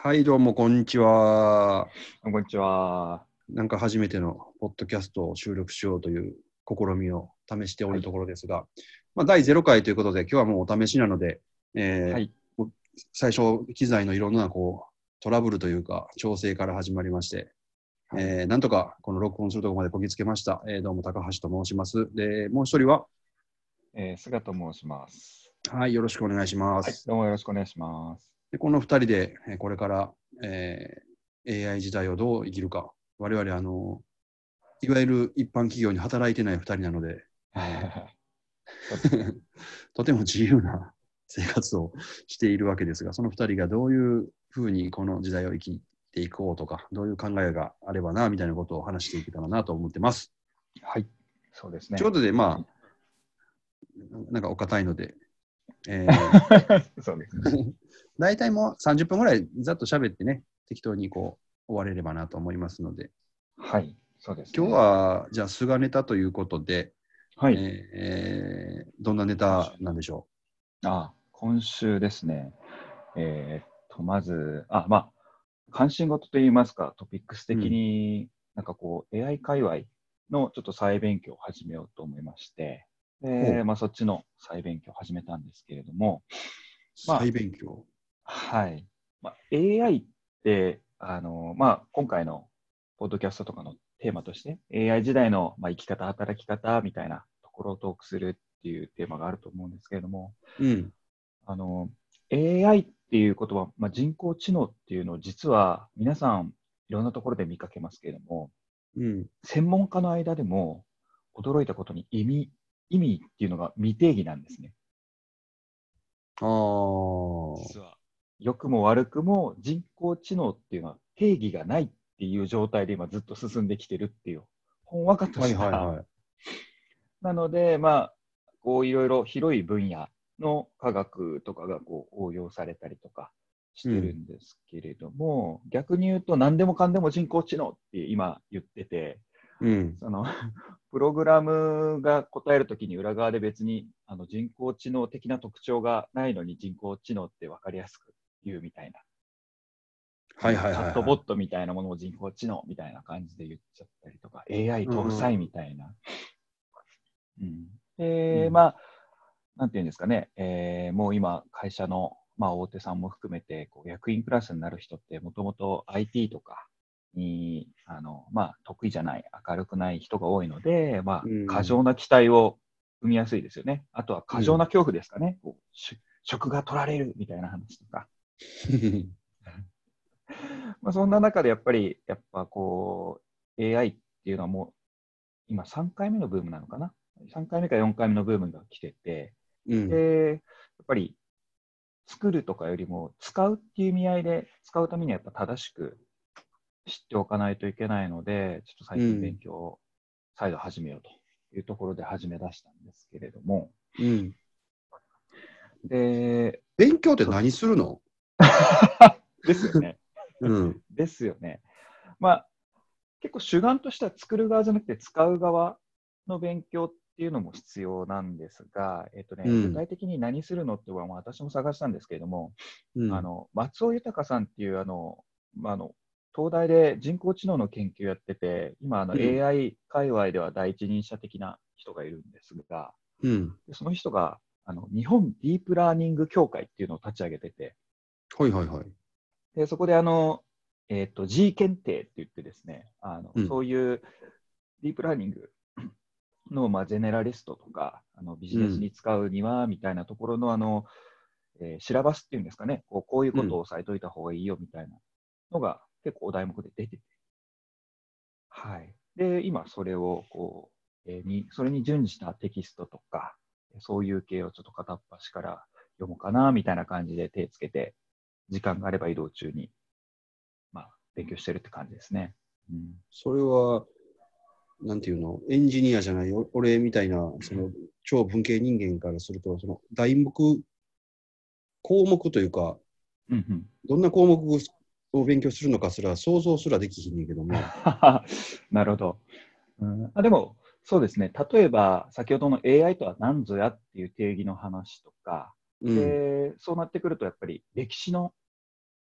はい、どうも、こんにちは。こんにちは。なんか初めてのポッドキャストを収録しようという試みを試しておるところですが、まあ、第0回ということで、今日はもうお試しなので、えーはい。最初、機材のいろんなこうトラブルというか、調整から始まりまして、はいえーなんとかこの録音するところまでこぎつけました。えーどうも、高橋と申します。で、もう一人は、えー、菅と申します。はい、よろしくお願いしまはいす。。どうもよろしくお願いします。でこの2人で、えーこれから、えー AI 時代をどう生きるか、我々あの、いわゆる一般企業に働いてない2人なので、とても自由な生活をしているわけですが、その2人がどういうふうにこの時代を生きていこうとか、どういう考えがあればな、みたいなことを話していけたらなと思ってます。はい。そうですね。ということで、まあ、なんかお堅いので、えー そうですね。大体もう30分ぐらいざっと喋ってね、適当にこう終われればなと思いますので、はい。そうです、ね。今日、はじゃあ菅ネタということで、はい。えーどんなネタなんでしょあ、今週ですね。えーっと、まず、あ、まあ、関心事といいますか、トピックス的に、なんかこう、AI 界隈のちょっと再勉強を始めようと思いまして、ほで、うまあ、そっちの再勉強を始めたんですけれども、う、まあ再勉強。はい。まあ、AI って、あの、まあ、今回のポッドキャストとかのテーマとして、AI 時代の、まあ、生き方、働き方みたいなところをトークするっていうテーマがあると思うんですけれども、うん。あの、AI っていう言葉、まあ、人工知能っていうのを実は皆さんいろんなところで見かけますけれども、うん。専門家の間でも驚いたことに意味、意味っていうのが未定義なんですね。ああ。実は。良くも悪くも人工知能っていうのは定義がないっていう状態で今ずっと進んできてるっていう、ほんわかとはいした。はいはい。なので、まあ、こういろいろ広い分野の科学とかがこう応用されたりとかしてるんですけれども、逆に言うと何でもかんでも人工知能って今言ってて、うん。その プログラムが答えるときに裏側で別にあの人工知能的な特徴がないのに人工知能って分かりやすく言うみたいな。はいはいはい、チャットボットみたいなものを人工知能みたいな感じで言っちゃったりとか、AI 搭載みたいな。うんで、うんまあ、なんていうんですかね、えーもう今、会社の、まあ、大手さんも含めて、こう役員クラスになる人って、もともと IT とかに、あの、まあ、得意じゃない、明るくない人が多いので、まあうん、過剰な期待を生みやすいですよね。あとは過剰な恐怖ですかね。こうし職が取られるみたいな話とか。まあ、そんな中でやっぱり、やっぱこう、AI っていうのはもう、今3回目のブームなのかな ?3 回目か4回目のブームが来てて、うん。で、やっぱり、作るとかよりも、使うっていう意味合いで、使うためにはやっぱ正しく知っておかないといけないので、ちょっと最近勉強を再度始めようというところで始め出したんですけれども、うん。で、勉強って何するの？ですよね。うん。ですよね。まあ、結構主眼としては作る側じゃなくて使う側の勉強っていうのも必要なんですが、えっとね、うん具体的に何するのっては、まあ、私も探したんですけれども、うん。あの松尾豊さんっていうあの、まあ、あの東大で人工知能の研究やってて、今あのうん AI 界隈では第一人者的な人がいるんですが、うん。でその人があの日本ディープラーニング協会っていうのを立ち上げてて、はいはいはい。で、そこであの、えっ、と、G 検定って言ってですね、あの、うんそういうディープラーニングの、まあ、ジェネラリストとか、あのビジネスに使うには、みたいなところの、あの、えーシラバスっていうんですかね、こうこういうことを押さえといた方がいいよ、みたいなのが結構お題目で出てて。はい。で、今それを、こう、えーに、それに準じたテキストとか、そういう系をちょっと片っ端から読もうかな、みたいな感じで手つけて、時間があれば移動中に、まあ、勉強してるって感じですね。うん、それは、なんていうの、エンジニアじゃない、お俺みたいな、その、超文系人間からすると、その、題目、項目というか、うんうん、どんな項目を勉強するのかすら想像すらできひんねんけども。なるほど、うんあ。でも、そうですね。例えば、先ほどの AI とは何ぞやっていう定義の話とか、うん。でそうなってくると、やっぱり歴史の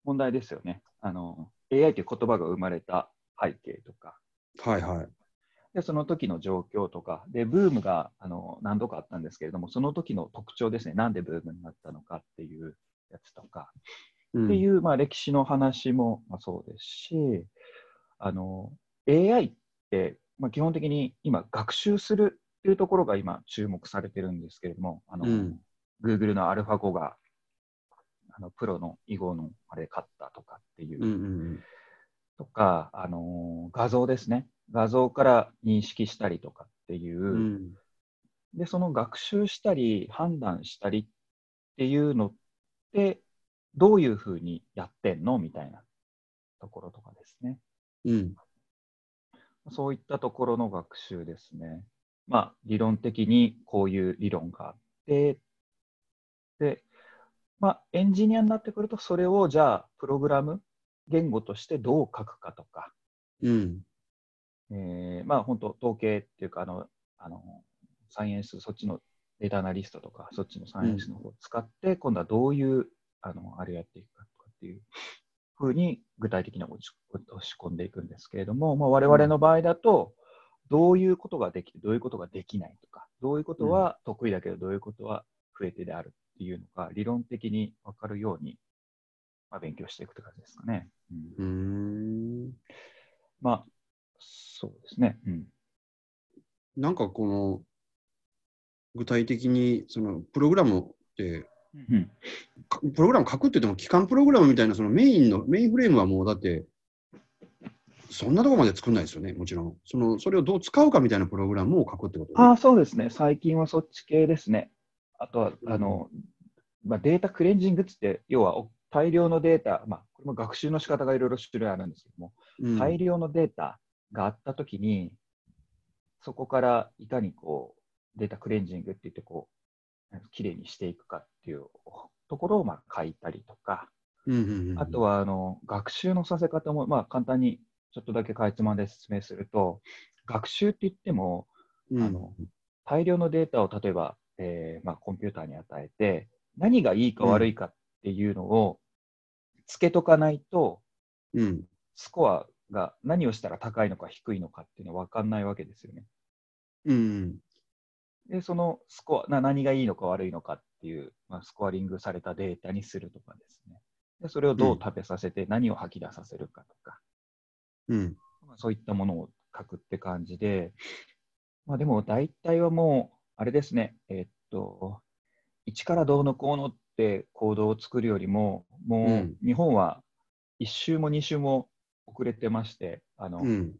問題ですよね。あの AI という言葉が生まれた背景とか、はいはい。でその時の状況とか、でブームがあの何度かあったんですけれども、その時の特徴ですね、なんでブームになったのかっていうやつとか、うんっていう、まあ、歴史の話も、まあ、そうですし、あの AI って、まあ、基本的に今、学習するっていうところが今、注目されてるんですけれども、あのうん。Google の AlphaGo があのプロの囲碁のあれ勝ったとかっていう、うんうんとか、あの画像ですね、画像から認識したりとかっていう、で、その学習したり、判断したりっていうのって、どういうふうにやってんの？みたいなところとかですね。うん。そういったところの学習ですね。まあ、理論的にこういう理論があって、で、まあ、エンジニアになってくると、それをじゃあ、プログラム、言語としてどう書くかとか、うん。えーまあ、本当、統計っていうか、あの、あの、サイエンス、そっちのデータアナリストとか、そっちのサイエンスの方を使って、今度はどういう、あの、あれやっていくかとかっていうふうに、具体的に落ち込んでいくんですけれども、まあ、我々の場合だと、どういうことができて、どういうことができないとか、どういうことは得意だけど、どういうことは不得手であるっていうのが、理論的に分かるように、まあ、勉強していくって感じですかね。うんんまあ、そうですね。うん。なんかこの具体的にそのプログラムってうんかプログラム書くって言っても、機関プログラムみたいなそのメインの、メインフレームはもうだって、そんなとこまで作んないですよね、もちろん。そのそれをどう使うかみたいなプログラムを書くってこと、ああ、そうですね。最近はそっち系ですね。あとは、あの、まあ、データクレンジングって、要はお大量のデータ、まあ、これも学習の仕方がいろいろ種類あるんですけども、うん大量のデータがあったときに、そこからいかにこう、データクレンジングって言って、こう、きれいにしていくかっていうところをまあ書いたりとか、あとはあの学習のさせ方も、まあ、簡単にちょっとだけかいつまんで説明すると、学習って言っても、うんあの大量のデータを例えば、えーまあ、コンピューターに与えて、何がいいか悪いかっていうのをつけとかないと、うん。スコアが何をしたら高いのか低いのかっていうのは分かんないわけですよね。うんで、そのスコア、な何がいいのか悪いのかっていう、まあ、スコアリングされたデータにするとかですね。でそれをどう食べさせて何を吐き出させるかとか、うん。まあそういったものを書くって感じで、まあ、でも大体はもう、あれですね、えっと、一からどうのこうのって行動を作るよりも、もううん。日本は一周も二周も遅れてまして、あのうん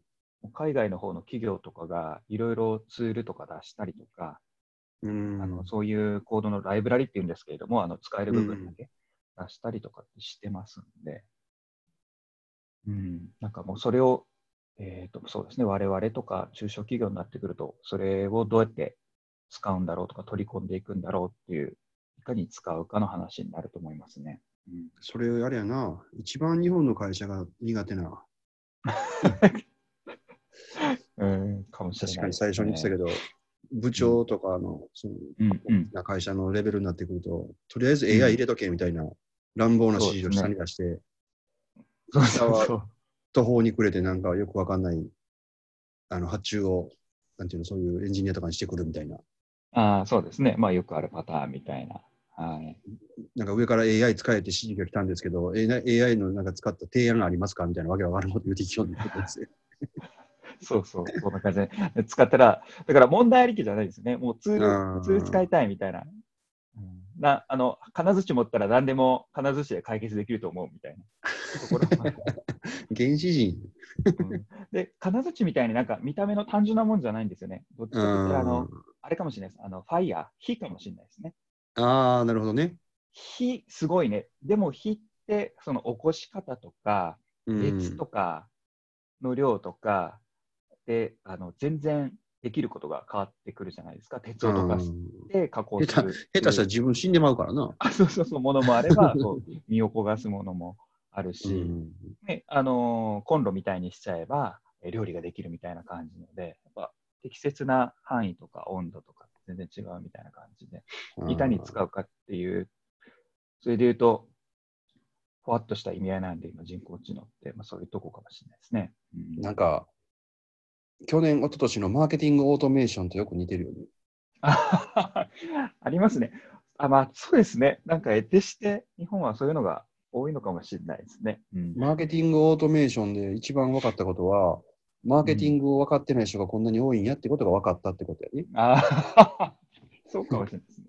海外の方の企業とかがいろいろツールとか出したりとか、うん。あのそういうコードのライブラリっていうんですけれども、あの使える部分だけ出したりとかしてますんで、うん、なんかもうそれを、えーと、そうですね、我々とか中小企業になってくると、それをどうやって使うんだろうとか取り込んでいくんだろうっていう、いかに使うかの話になると思いますね。うん、それあれやな、一番日本の会社が苦手な。うん、かもしれない、確かに最初に言ってたけど、部長とかの、そのうんうん、な会社のレベルになってくると、とりあえず AI 入れとけみたいな乱暴な指示を下に出して、そう そう。途方に暮れてなんかよくわかんないあの発注を、なんていうの、そういうエンジニアとかにしてくるみたいな。ああ、そうですね。まあよくあるパターンみたいな。はい。なんか上から AI 使えて指示が来たんですけど、AI のなんか使った提案がありますかみたいなわけわからんこと言うてきようになですよ。そうそう、そんな感じで使ったら、だから問題ありきじゃないですね。もうツあーール、ツール使いたいみたいな。うんなあの金槌持ったら何でも金槌で解決できると思うみたいな ところ原始人。うんで、金槌みたいになんか見た目の単純なもんじゃないんですよね。どっちかというとあの、あれかもしれないです。あの、ファイヤー、火かもしれないですね。ああ、なるほどね。火、すごいね。でも火って、その起こし方とか、うん熱とかの量とかで、あの全然できることが変わってくるじゃないですか。鉄を溶かしうんて加工す下手る。下手したら自分死んでまうからな。あそうそうそう、ものもあれば、そう 身を焦がすものもあるし、うんねあのーコンロみたいにしちゃえば、え料理ができるみたいな感じので、やっぱ適切な範囲とか温度とか全然違うみたいな感じで、いかに使うかっていう、それで言うと、ふわっとした意味合いなんで、今、人工知能って、まあ、そういうとこかもしれないですね。うんなんか、去年、一昨年のマーケティングオートメーションとよく似てるよね。あありますね。あ、まあ、そうですね。なんか、得てして、日本はそういうのが多いのかもしれないですね。うん、マーケティングオートメーションで一番分かったことは、マーケティングを分かってない人がこんなに多いんやってことが分かったってことやね。あそうかもしれないですね。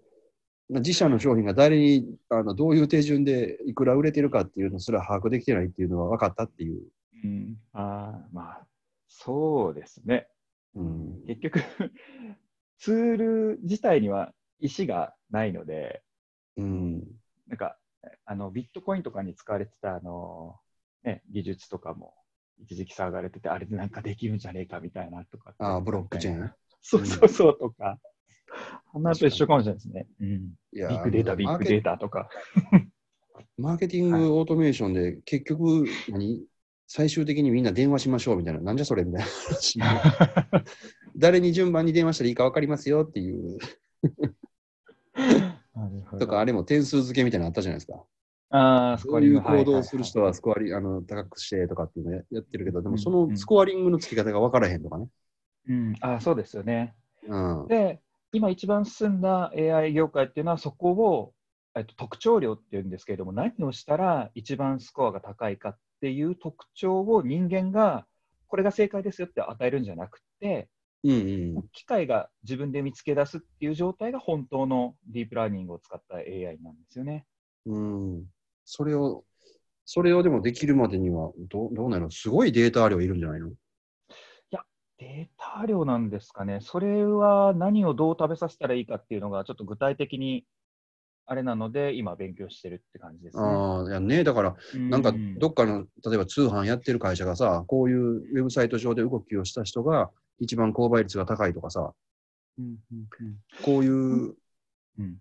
自社の商品が誰にあのどういう手順でいくら売れてるかっていうのすら把握できてないっていうのは分かったっていう。うん、あーまあ、そうですね。うん、結局、ツール自体には意思がないので、うん、なんか、あの、ビットコインとかに使われてた、あの、ね、技術とかも、一時期騒がれてて、あれでなんかできるんじゃねえかみたいなとか。ああ、ブロックチェーン？そうそうそうとか。あんなと一緒かもしれないですね。うん。ビッグデータ、ビッグデータとか。マーケティングオートメーションで結局何、最終的にみんな電話しましょうみたいな、なんじゃそれみたいな話。誰に順番に電話したらいいか分かりますよっていう、とか、あれも点数付けみたいなのあったじゃないですか。ああ、スコこういう行動をする人はスコアリング、あの高くしてとかっていうのややってるけど、でもそのうんスコアリングの付き方が分からへんとかね。うん、ああ、そうですよね。うん。で、今一番進んだ AI 業界っていうのは、そこを、えっと、特徴量っていうんですけれども、何をしたら一番スコアが高いかっていう特徴を人間が、これが正解ですよって与えるんじゃなくて、うんうん。機械が自分で見つけ出すっていう状態が本当のディープラーニングを使った AI なんですよね。うん。それを、それをでもできるまでにはどう、どうなの？すごいデータ量いるんじゃないの？データ量なんですかね。それは何をどう食べさせたらいいかっていうのが、ちょっと具体的にあれなので、今勉強してるって感じですね。ああ、いやね、だから、なんかうどっかの、例えば通販やってる会社がさ、こういうウェブサイト上で動きをした人が一番購買率が高いとかさ、うんうんこういう、うん。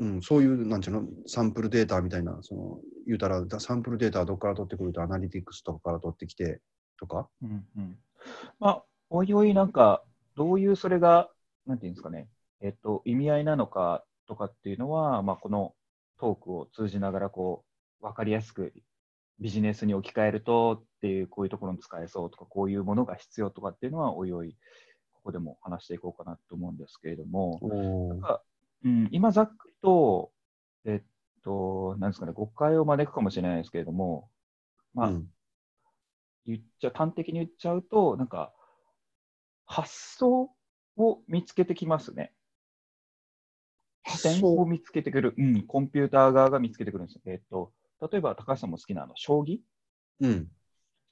うん、そういう、なんていうの、サンプルデータみたいな、その、言うたら、サンプルデータはどっから取ってくると、アナリティクスとかから取ってきて、とか？うんうん。まあ、おいおいなんか、どういうそれが、なんていうんですかね、えっと、意味合いなのかとかっていうのは、まあ、このトークを通じながら、こう、わかりやすくビジネスに置き換えるとっていう、こういうところに使えそうとか、こういうものが必要とかっていうのは、おいおい、ここでも話していこうかなと思うんですけれども、おなんかうん、今ざっくりと、えっと、なんですかね、誤解を招くかもしれないですけれども、まあ、うん、言っちゃ、端的に言っちゃうと、なんか、発想を見つけてきますね。視点を見つけてくる。うん、コンピューター側が見つけてくるんですよ。えっと、例えば高橋さんも好きなあの将棋うん、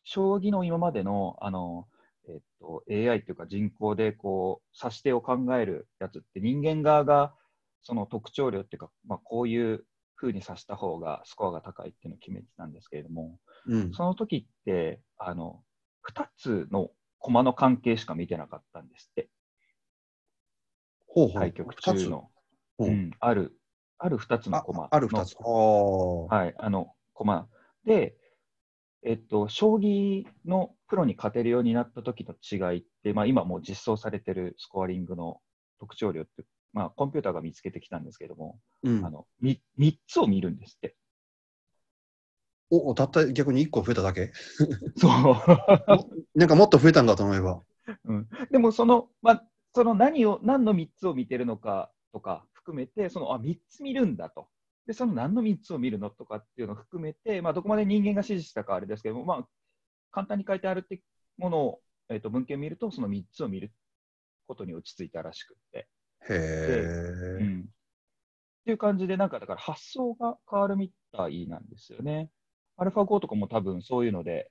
将棋の今までの、あの、えっと、AI っていうか人工でこう、指し手を考えるやつって人間側がその特徴量っていうか、まあ、こういう風に指した方がスコアが高いっていうのを決めてたんですけれども、うん。その時って、あの、2つの駒の関係しか見てなかったんですって、ほうほう。対局中の。ほううん、ある、ある2つのあ駒の。ある二つ。ああ。はい、あの、駒。で、えっと、将棋のプロに勝てるようになった時の違いって、まあ、今もう実装されてるスコアリングの特徴量って、まあ、コンピューターが見つけてきたんですけども、うんあ。の 3, 3つを見るんですって。お、おたった逆に1個増えただけ そう。なんかもっと増えたんかと思えば。うん、でもその、まあ、その何を、何の3つを見てるのかとか含めて、その、あ、3つ見るんだと。で、その何の3つを見るのとかっていうのを含めて、まあ、どこまで人間が指示したかあれですけども、まあ、簡単に書いてあるってものを、えっ、と、文献を見ると、その3つを見ることに落ち着いたらしくって。へえ。うん。っていう感じで、なんかだから発想が変わるみたいなんですよね。アルファ5とかも多分そういうので、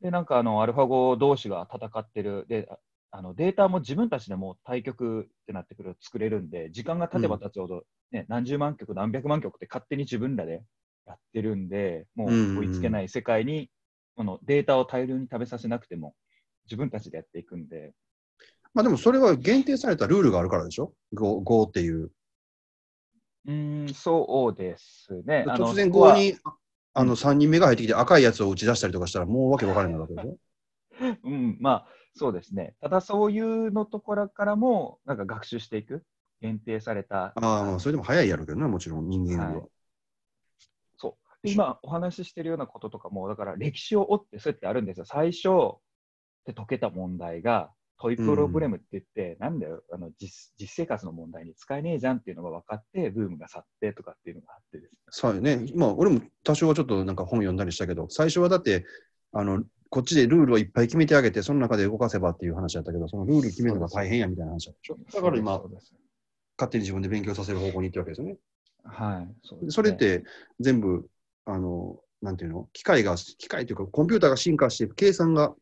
で、なんかあの、アルファ5同士が戦ってる、で、ああのデータも自分たちでも対局ってなってくると作れるんで、時間が経てば経つほど、ね何十万曲、何百万曲って勝手に自分らでやってるんで、もう追いつけない世界に、このデータを大量に食べさせなくても、自分たちでやっていくんで、まあでもそれは限定されたルールがあるからでしょ ?5 5っていう。うーん、そうですね。突然そこは5にあの3人目が入ってきて赤いやつを打ち出したりとかしたらもうわけわからないわけでしょ？うん、まあ、そうですね。ただ、そういうのところからも、なんか学習していく、限定された。ああ、まあそれでも早いやろうけどな、もちろん人間よりは。そう。で今お話ししてるようなこととかも、だから歴史を追ってそうやってあるんですよ。最初で解けた問題が、トイプロブレムって言って、なんだよあの実、実生活の問題に使えねえじゃんっていうのが分かって、ブームが去ってとかっていうのがあってですね。そうよね。まあ、俺も多少はちょっとなんか本読んだりしたけど、最初はだって、あの、こっちでルールをいっぱい決めてあげて、その中で動かせばっていう話だったけど、そのルール決めるのが大変やみたいな話だったでしょ？だから今勝手に自分で勉強させる方向に行ってるわけですよね。はい。そねそれって全部、あの、なんていうの？機械が、機械というか、コンピューターが進化して、計算が、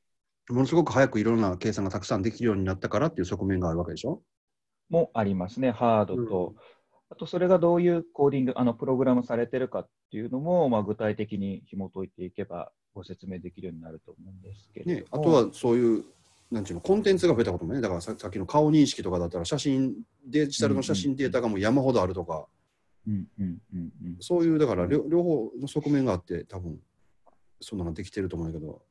ものすごく早くいろんな計算がたくさんできるようになったからっていう側面があるわけでしょ？もありますね、ハードと。あと、それがどういうコーディング、あのプログラムされてるかっていうのも、まあ、具体的に紐解いていけば、ご説明できるようになると思うんですけども。あとはそういう、なんていうの、コンテンツが増えたこともね、だからささっきの顔認識とかだったら、写真、デジタルの写真データがもう山ほどあるとか、うんうんうんうん、そういう、だから両両方の側面があって、多分そんなのできてると思うんだけど、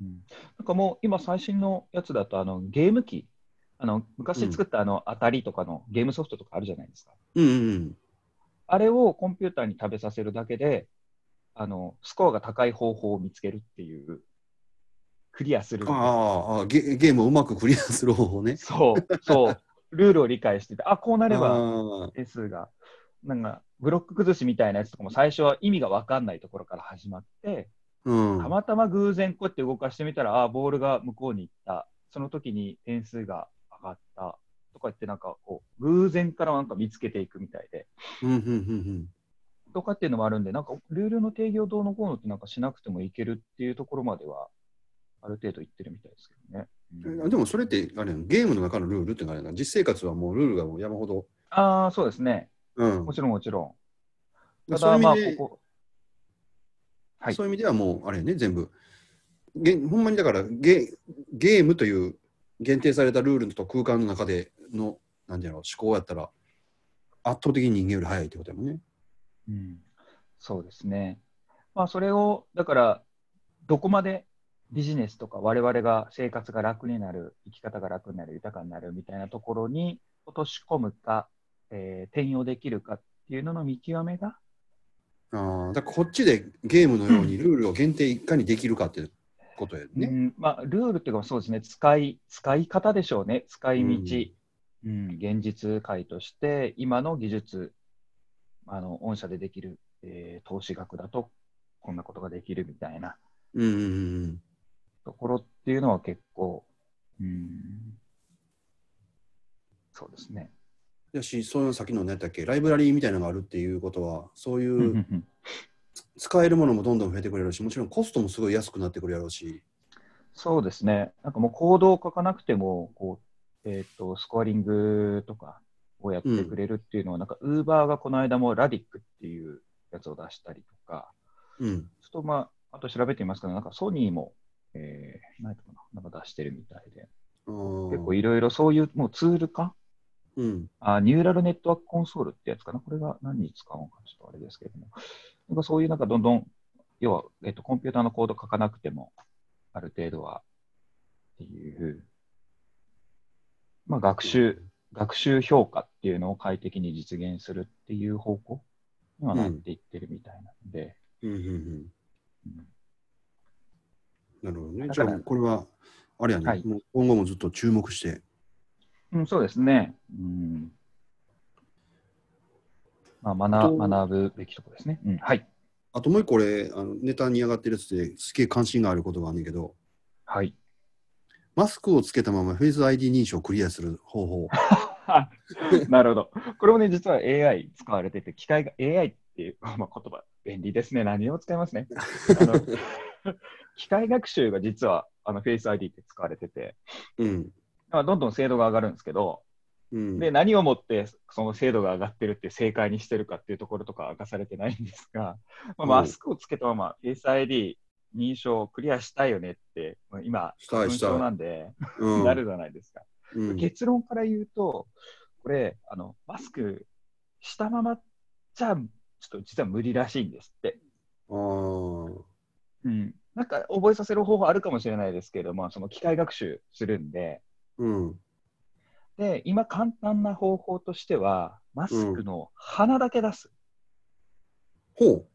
うん。なんかもう今、最新のやつだとあのゲーム機、あの昔作ったあの当たりとかのゲームソフトとかあるじゃないですか。うんうんあれをコンピューターに食べさせるだけで、あのスコアが高い方法を見つけるっていう、クリアする。うん、。ああゲ、ゲームをうまくクリアする方法ね。そう、そう、ルールを理解してて、あこうなればあ点数が、なんかブロック崩しみたいなやつとかも最初は意味が分かんないところから始まって、ーうん。たまたま偶然こうやって動かしてみたら、あボールが向こうに行った、その時に点数が上がったとか言って、なんかこう、偶然からなんか見つけていくみたいで、とかっていうのもあるんで、なんかルールの定義をどうのこうのってなんかしなくてもいけるっていうところまでは、ある程度いってるみたいですけどね。うん。うん、でもそれってあれゲームの中のルールってのはあれやな。実生活はもうルールがもう山ほど、ああ、そうですね。うん。も、ちろんもちろん。ただ、まあ、意味でここ、はい。そういう意味ではもうあれやね全部。げほんまにだからゲゲームという限定されたルールと空間の中でのなんていうの思考やったら圧倒的に人間より早いってことやもんね。うん、そうですね。まあ、それを、だから、どこまでビジネスとか、我々が生活が楽になる、生き方が楽になる、豊かになるみたいなところに落とし込むか、えー転用できるかっていうのの見極めが、ああだからこっちでゲームのようにルールを限定いかにできるかってことやうね。ん。まあ、ルールっていうか、そうですね、使い、使い方でしょうね、使い道、うん現実界として、今の技術、あの御社でできる、えー投資額だと、こんなことができるみたいなうんうんうんところっていうのは結構、うん、そうですね。やし、その先の何やっけ、ライブラリーみたいなのがあるっていうことは、そういう使えるものもどんどん増えてくれるし、もちろんコストもすごい安くなってくるやろうし。そうですね。なんかもうコードを書かなくても、こう、えっ、と、スコアリングとかをやってくれるっていうのは、なんか、ウーバーがこの間もラディックっていうやつを出したりとか、うん。ちょっとまあ、あと調べてみますけど、なんかソニーも、えー、何やったかな、なんか出してるみたいで、結結構いろいろそういうもうツール化うん。あ、ニューラルネットワークコンソールってやつかな？これが何に使うのかちょっとあれですけれども。なんかそういうなんかどんどん、要は、えっと、コンピューターのコード書かなくても、ある程度は、っていう、まあ学習、学習評価っていうのを快適に実現するっていう方向にはなっていってるみたいなので、うんうんうん。うんなるほどね。じゃあ、これは、あれやね、はいもう今後もずっと注目して。うん、そうですね。うん。まあ、と学学ぶべきところですね。うん、はい。あともう一個俺、あのネタに上がってるやつですげえ関心があることがあるんだけど、はい。マスクをつけたままフェイス ID 認証をクリアする方法。なるほど。これもね、実は AI 使われてて、機械が AI っていう、まあ、言葉、便利ですね。何を使いますね。機械学習が実はあの Face ID って使われてて、うん。まあ、どんどん精度が上がるんですけど、うん。で、何をもってその精度が上がってるって正解にしてるかっていうところとかは明かされてないんですが、まあ、うんマスクをつけたまま Face ID 認証をクリアしたいよねって、まあ今、したいしたい花粉症なんで、うんなるじゃないですか。うん結論から言うと、これ、あのマスクしたままじゃ、ちょっと実は無理らしいんですって。あーうん、なんか覚えさせる方法あるかもしれないですけど、まあ、その機械学習するんで、うん。で、今簡単な方法としては、マスクの鼻だけ出す。ほ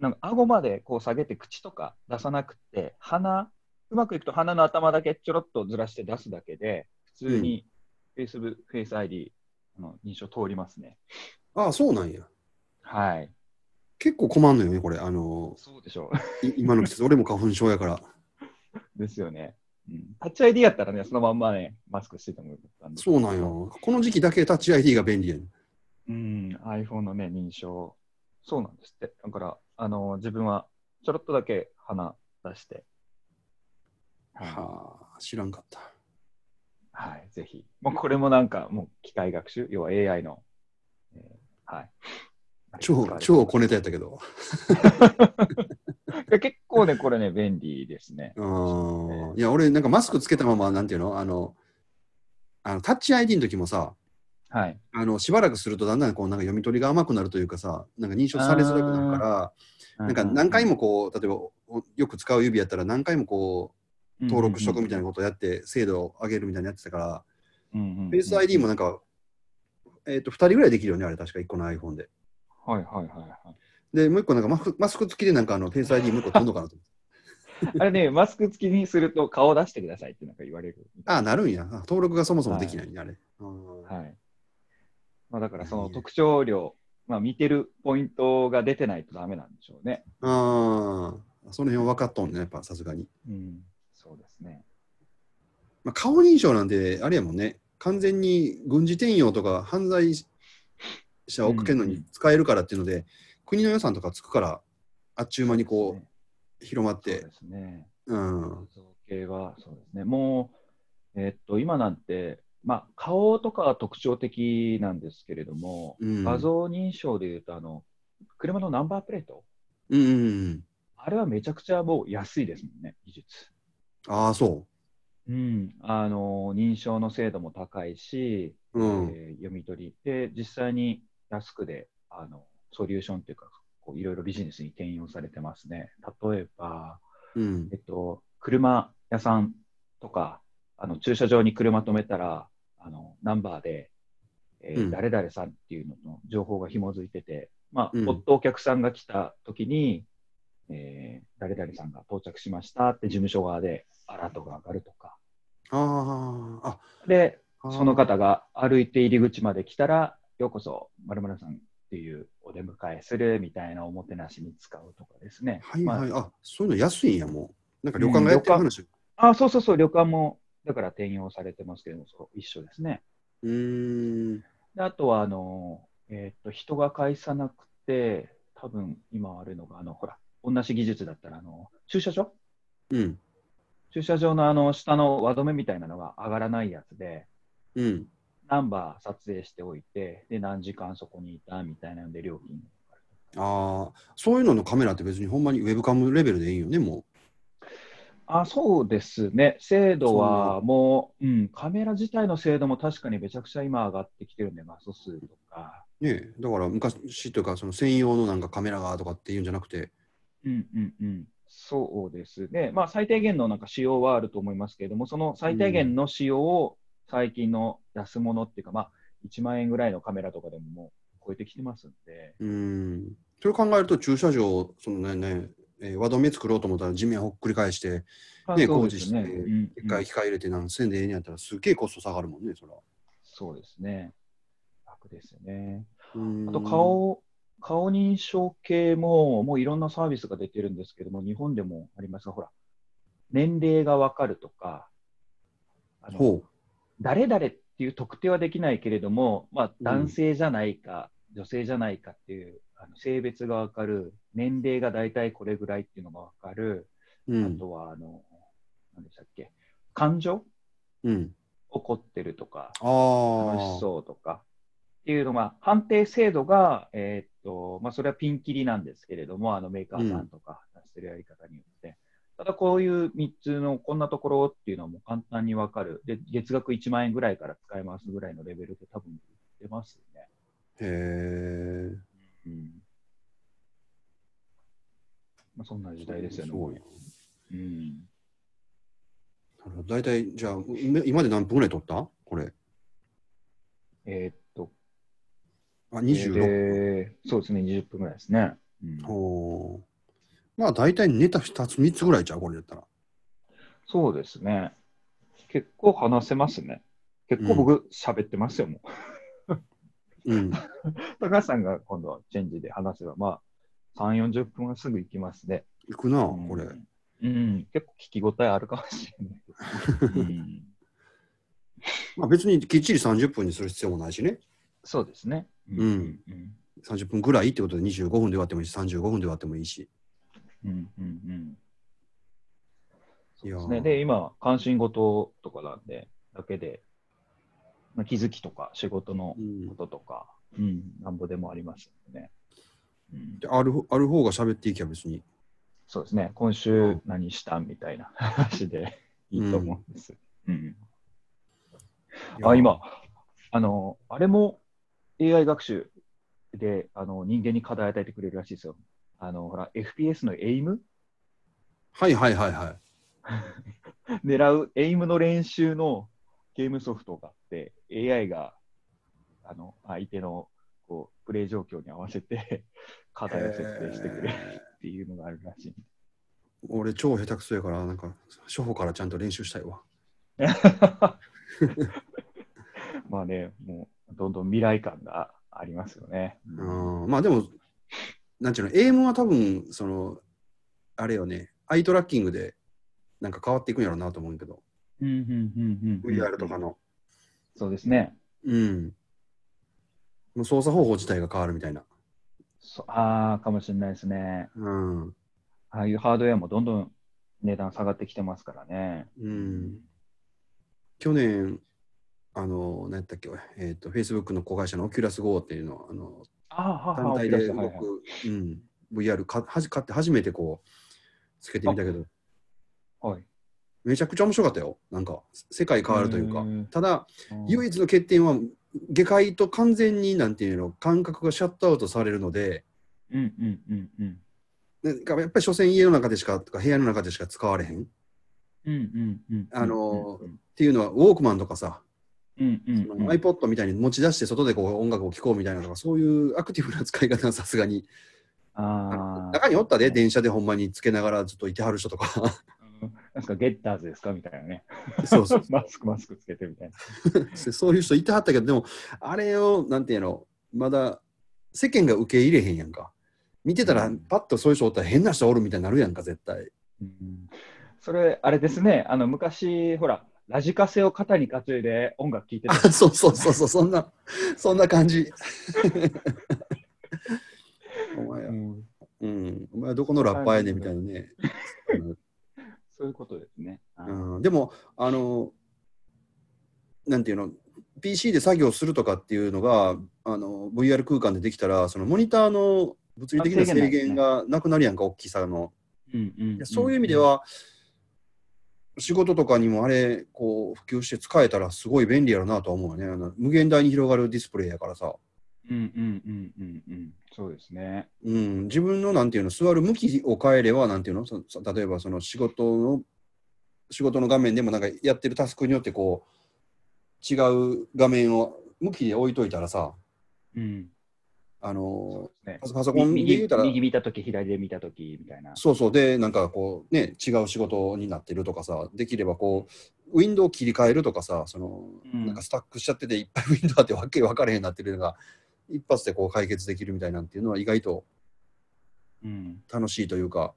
なんか顎までこう下げて口とか出さなくて、鼻、うまくいくと鼻の頭だけちょろっとずらして出すだけで、普通にフェイスブ、 Face ID の認証通りますね。ああ、そうなんや。はい。結構困んのよね、これ。あのそうでしょい今の季節、俺も花粉症やから。う。ですよね。うん、タッチ ID やったらね、そのまんまね、マスクしててもよかったんでそうなん。よ。この時期だけタッチ ID が便利やねん。うん、iPhone のね、認証。そうなんですって。だから、あの自分はちょろっとだけ鼻出して。はあ、知らんかった。はい、ぜひ。もうこれもなんか、もう機械学習、要は AI の、えーはい。超、超小ネタやったけど。いや結構ね、これね、便利ですね。うん。いや、俺、なんかマスクつけたまま、なんていうの？あの、あのタッチ ID の時もさ、はい。あのしばらくするとだんだんこうなんか読み取りが甘くなるというかさ、なんか認証されづらくなるから、なんか何回もこう、例えばおよく使う指やったら何回もこう登録しとくみたいなことをやって精度を上げるみたいなやってたから、うんうんうんフェイス ID もなんか、えっと2人ぐらいできるよね、あれ確か1個の iPhone で。はいはいはいはい。で、もう1個なんかマスクマスク付きでなんかあのフェイス ID もう1個飛んのかなと思って。あれね、マスク付きにすると顔出してくださいってなんか言われる。ああ、なるんや。あ登録がそもそもできないね、あれ。うんはい。まあ、だからその特徴量、まあ、見てるポイントが出てないとダメなんでしょうね。ああ、その辺分かっとんね、やっぱさすがに。うん、そうですね。まあ、顔認証なんて、あれやもんね、完全に軍事転用とか犯罪者をかけるのに使えるからっていうので、国の予算とかつくから、あっちゅう間にこう、広まってそうで、すね。うん、造形はそうですね。もう、えっと、今なんて、まあ、顔とかは特徴的なんですけれども、うん。画像認証でいうと、あの、車のナンバープレート、うんうんうん、あれはめちゃくちゃもう安いですもんね、技術。ああ、そう。ん、あの認証の精度も高いし、う、うん、えー読み取り。で実際に安くであのソリューションというかこういろいろビジネスに転用されてますね。例えば、うん。えっと、車屋さんとかあの駐車場に車止めたらあのナンバーで、えーうん誰々さんっていうのの情報が紐づいてて、まあうっとお客さんが来た時に、えー誰々さんが到着しましたって事務所側でアラートが上がるとか。ああ、で、あその方が歩いて入り口まで来たら、ようこそ、まるさんっていうお出迎えするみたいなおもてなしに使うとかですね。まあはいはい、あそういうの安いんや、もう。なんか旅館がやってる話。あ、そうそうそう、旅館も、だから転用されてますけれども、そう一緒ですね。うーん、であとは、あの、えーっと、人が介さなくて、多分今あるのが、あの、ほら、同じ技術だったら、あの、駐車場？うん、駐車場のあの、下の輪止めみたいなのが上がらないやつで、うん。ナンバー撮影しておいて、で、何時間そこにいたみたいなので料金。ああ、そういうののカメラって別にほんまにウェブカムレベルでいいよね、もあそうですね、精度はもう、うん、カメラ自体の精度も確かにめちゃくちゃ今上がってきてるんで、画素数とか、う。ねえ。だから昔というか、その専用のなんかカメラがとかっていうんじゃなくて、うんうんうん、そうですね、まあ、最低限のなんか仕様はあると思いますけれども、その最低限の仕様を最近の安物っていうか、まあ、1万円ぐらいのカメラとかでももう超えてきてますんで、うーん。それを考えると、駐車場、そのね、ねえー輪止め作ろうと思ったら地面をほっくり返して、あね工事してうん一回機械入れて何千でええんやったら、すげえコスト下がるもんね、そら。そうですね、楽ですよね。あと顔、顔認証系も、もういろんなサービスが出てるんですけども、日本でもありますが、ほら、年齢がわかるとか、あのほ誰々っていう特定はできないけれども、まあ、うん。男性じゃないか、女性じゃないかっていうあの性別がわかる、年齢が大体これぐらいっていうのがわかる、う。うん。あとは、あの、何でしたっけ、感情うん。怒ってるとか。楽しそうとかっていうのが、判定制度が、えーっとまあ、それはピンキリなんですけれども、あのメーカーさんとか出してるやり方によって、ただこういう3つのこんなところっていうのはもう簡単に分かる、で月額1万円ぐらいから使えますぐらいのレベルで多分出ますね。へえ。うんまあ、そんな時代ですよね。すごいな。うん、なるほど大体、じゃあ、今今で何分ぐらい撮った？これ。えーっと、あ、26分。でそうですね、20分ぐらいですね。うんおーまあ大体ネタ2つ、3つぐらいちゃう、これだったら。そうですね。結構話せますね。結構僕喋ってますよ、もう。うん。高橋さんが今度はチェンジで話せば、まあ、3、40分はすぐ行きますね。いくな、うんこれ。うん、結構聞き応えあるかもしれない。うん、まあ別にきっちり30分にする必要もないしね。そうですね。うんうん。30分ぐらいってことで25分で終わってもいいし、35分で終わってもいいし。うん。うん。うん。そういやーですね。で、今、関心事とかなんで、だけで、まあ、気づきとか、仕事のうんこととか、うん、なんぼでもありますよね。うん、であるある方が喋っていきゃ別に。そうですね。今週何したみたいな 話でいいと思うんです。うん。あ、今、あの、あれも AI 学習で、あの、人間に課題与えてくれるらしいですよ。あの、ほら、FPS のエイム？はいはいはいはい。狙うエイムの練習のゲームソフトがあって、AI が、あの、相手の、こう、プレイ状況に合わせて 課題を設定してくれるっていうのがあるらしい。俺超下手くそやから、なんか初歩からちゃんと練習したいわ。まあね、もう、どんどん未来感がありますよね。うん、まあでも、なんちゅうの、エイムは多分、その、あれよね、アイトラッキングでなんか変わっていくんやろうなと思うけど、VR とかの。そうですね。うん。もう操作方法自体が変わるみたいな。そああ、かもしれないですね。うん。ああいうハードウェアもどんどん値段下がってきてますからね。うん。去年、あの、何やったっけ、えっ、と、Facebook の子会社の Oculus Go っていうのを、あの、あ単体で動はいはいく、うん、VR かはじ買って初めてこう、つけてみたけど、はい。めちゃくちゃ面白かったよ。なんか、世界変わるというか。ただ、うん唯一の欠点は、外界と完全になんていうの、感覚がシャットアウトされるので、うんうんうんうん。なんかやっぱり所詮家の中でしか、とか部屋の中でしか使われへん。っうんうんうん。あのーうんていうのは、ウォークマンとかさ、iPod みたいに持ち出して外でこう音楽を聴こうみたいなとか、そういうアクティブな使い方はさすがに。中におったで、電車でほんまにつけながらずっといてはる人とか。う んなんかゲッターズですかみたいなね。そうそう マスクマスクつけてみたいな。そういう人いてはったけど、でも、あれを、なんていうの、まだ世間が受け入れへんやんか。見てたら、うんパッとそういう人おったら変な人おるみたいになるやんか、絶対。うんそれ、あれですね。あの、昔、ほら、ラジカセを肩に担いで音楽聴いてたあ。そうそうそうそう、そんな、そんな感じ。お前は、うんうん、お前はどこのラッパーやねんみたいなね。そういうことですね。うん、でも、あの、なんていうの、PC で作業するとかっていうのが、あの VR 空間でできたら、そのモニターの物理的なあ制限がなくなるやんか、大きさの。うんそういう意味で、は、仕事とかにもあれ、こう、普及して使えたらすごい便利やろなとは思うよね。無限大に広がるディスプレイやからさ。うんうんうんうんうん。そうですね。うん、自分のなんていうの、座る向きを変えれば、なんていうの、そそ例えばその仕事の、仕事の画面でもなんかやってるタスクによってこう、違う画面を向きで置いといたらさ、うん。あのねパソコンで右言うたら、右見たとき、左で見たときみたいな。そうそう、で、なんかこう、ね、違う仕事になってるとかさ、できればこう、ウィンドウを切り替えるとかさ、その、うんなんかスタックしちゃってて、いっぱいウィンドウあってわけ分かれへんなってるのが、一発でこう解決できるみたいなんていうのは意外とうん。楽しいというか、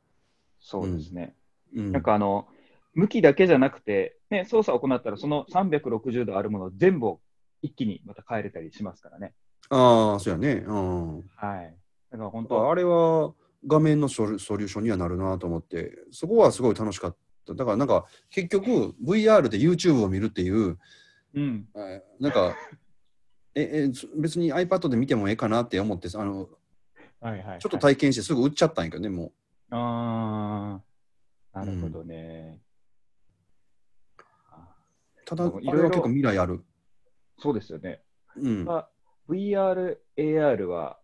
そうですね。うん、なんかあの、向きだけじゃなくて、ね、操作を行ったら、その360度あるもの全部を一気にまた変えれたりしますからね。ああ、そうやね。うん。はい。だから本当、あれは画面のソリューションにはなるなと思って、そこはすごい楽しかった。だからなんか結局 VR で YouTube を見るっていう、うん。えーなんか、ええそ別に iPad で見てもええかなって思ってあの、はいはい、はい。ちょっと体験してすぐ売っちゃったんやけどね、もああ、なるほどね。あう。ただ、いろいろ結構未来ある。そうですよね。うん。まあ、VR、AR は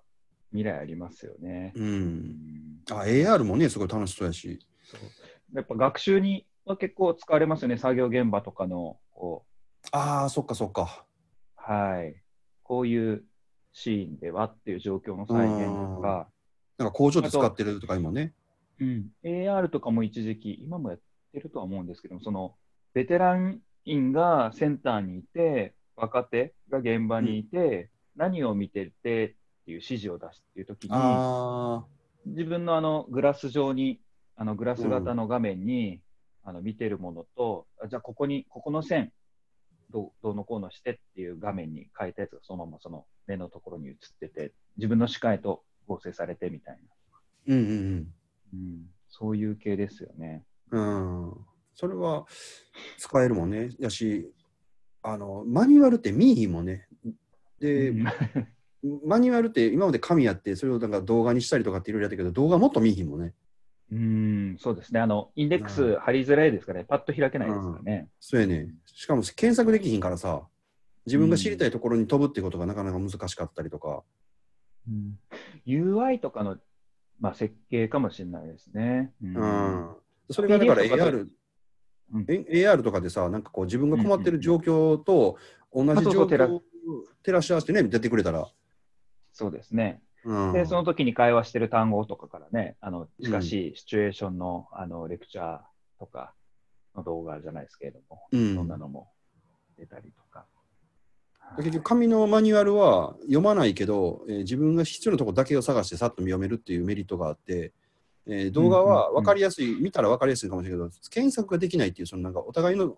未来ありますよね。う。うんんあ、AR もね、すごい楽しそうやし。やっぱ学習には結構使われますよね、作業現場とかの、こああ、そっかそっか。う、はい。こういうシーンではっていう状況の再現とか、なんか工場で使ってるとか今ね。うん、AR とかも一時期、今もやってるとは思うんですけども、そのベテラン員がセンターにいて、若手が現場にいて、何を見ててっていう指示を出すっていう時に、あ自分のあのグラス上に、あのグラス型の画面に、あの見てるものと、あじゃあここに、ここの線、どうどうのこうのしてっていう画面に変えたやつがそのままその目のところに映ってて、自分の視界と合成されてみたいな。ーうんうんうん、そういう系ですよね。うん。うん。それは使えるもんね。やし、あの、マニュアルって見えひんもんね。で、うんマニュアルって今まで紙やって、それをなんか動画にしたりとかっていろいろやったけど、動画もっと見えひんもんね。うん、そうですね。あの、インデックス貼りづらいですからね、パッと開けないですからね。そうやね。しかも検索できひんからさ、自分が知りたいところに飛ぶっていうことがなかなか難しかったりとか。うん UI とかの、まあ、設計かもしれないですね。ううん。それがだから AR、うんえ AR とかでさ、なんかこう自分が困ってる状況と同じ状況を照らし合わせてね、出てくれたら。そうですね。うん。で、その時に会話してる単語とかからね、あの、近しいシチュエーションの、あの、レクチャーとかの動画じゃないですけれども、うんそんなのも出たりとか。結局、紙のマニュアルは読まないけど、えー自分が必要なところだけを探してさっと見読めるっていうメリットがあって、えー動画は分かりやすい、見たら分かりやすいかもしれないけど、検索ができないっていう、そのなんかお互いの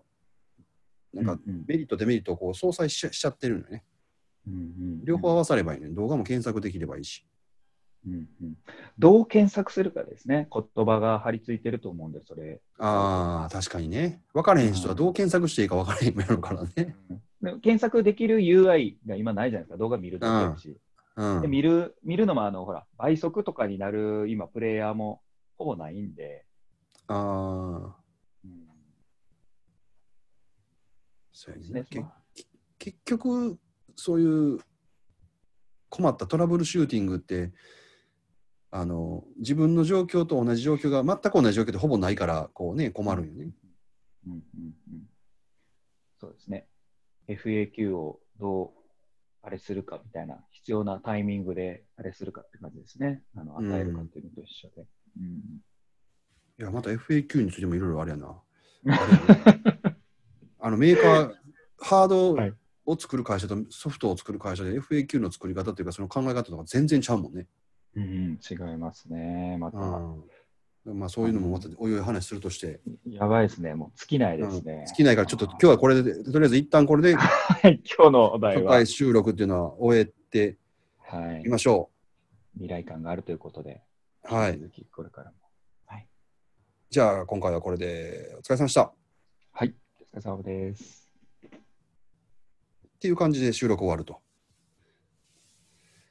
なんかメリット、デメリットをこう相殺しちゃしちゃってるのよね。うんうん両方合わさればいいね。動画も検索できればいいし。うんうんどう検索するかですね。言葉が張り付いてると思うんで、それ。ああ、確かにね。分からへん人はどう検索していいか分からへんもやろからね。で検索できる UI が今ないじゃないですか。動画見るだけだし。うんで。見る見るのも、あの、ほら、倍速とかになる今、プレイヤーもほぼないんで。ああ、うんそうやですね。結局、そういう困ったトラブルシューティングって、あの自分の状況と同じ状況が全く同じ状況でほぼないからこう、ね、困るんよね。うんうんうんそうですね。FAQ をどうあれするかみたいな、必要なタイミングであれするかって感じですね。あの与えるかっていうのと一緒で。うんいや、また FAQ についてもいろいろあれやな。あれあのメーカー、ハードはいを作る会社とソフトを作る会社で FAQ の作り方っていうか、その考え方とか全然ちゃうもんね。うんうん、違いますね。また、うん、まあそういうのもまたおいおい話するとして、やばいですね。もう尽きないですうんね。尽きないからちょっと今日はこれで、とりあえず一旦これではい、今日のお題は収録っていうのは終えてはいみ、ましょ未来感があるということで、う。はい。続きこれからも。じゃあ今回はこれでお疲れ様でした。はい、お疲れ様です。っていう感じで収録終わると。